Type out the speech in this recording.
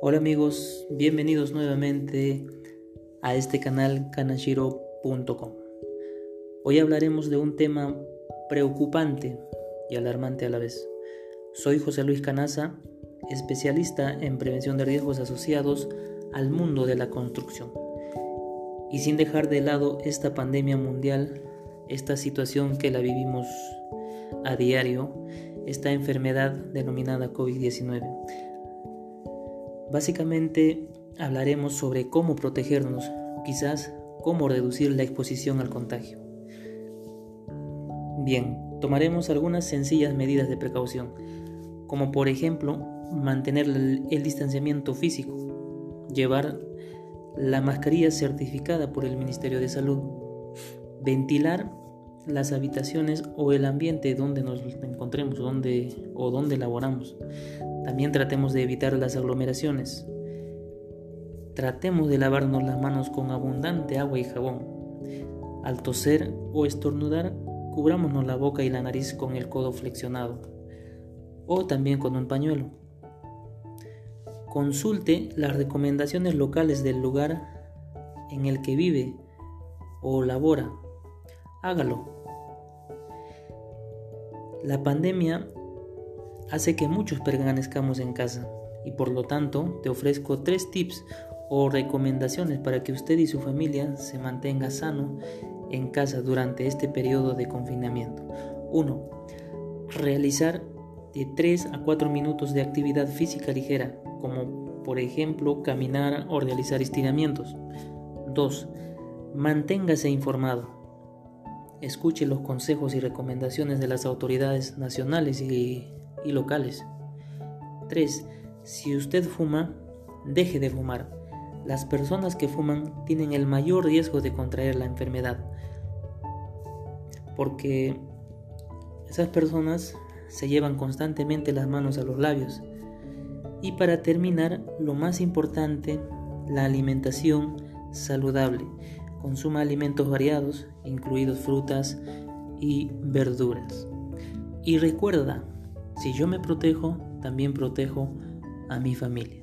Hola amigos, bienvenidos nuevamente a este canal kanashiro.com. Hoy hablaremos de un tema preocupante y alarmante a la vez. Soy José Luis Canaza, especialista en prevención de riesgos asociados al mundo de la construcción. Y sin dejar de lado esta pandemia mundial, esta situación que la vivimos a diario, esta enfermedad denominada COVID-19. Básicamente hablaremos sobre cómo protegernos, quizás cómo reducir la exposición al contagio. Bien, tomaremos algunas sencillas medidas de precaución, como por ejemplo mantener el distanciamiento físico, llevar la mascarilla certificada por el Ministerio de Salud, ventilar las habitaciones o el ambiente donde nos encontremos donde, o donde laboramos. También tratemos de evitar las aglomeraciones. Tratemos de lavarnos las manos con abundante agua y jabón. Al toser o estornudar, cubrámonos la boca y la nariz con el codo flexionado o también con un pañuelo. Consulte las recomendaciones locales del lugar en el que vive o labora. Hágalo. La pandemia hace que muchos permanezcamos en casa y por lo tanto te ofrezco tres tips o recomendaciones para que usted y su familia se mantenga sano en casa durante este periodo de confinamiento. 1. Realizar de 3 a 4 minutos de actividad física ligera, como por ejemplo caminar o realizar estiramientos. 2. Manténgase informado escuche los consejos y recomendaciones de las autoridades nacionales y, locales. 3. Si usted fuma, deje de fumar. Las personas que fuman tienen el mayor riesgo de contraer la enfermedad. Porque esas personas se llevan constantemente las manos a los labios. Y para terminar, lo más importante, la alimentación saludable. Consuma alimentos variados, incluidos frutas y verduras. Y recuerda, si yo me protejo, también protejo a mi familia.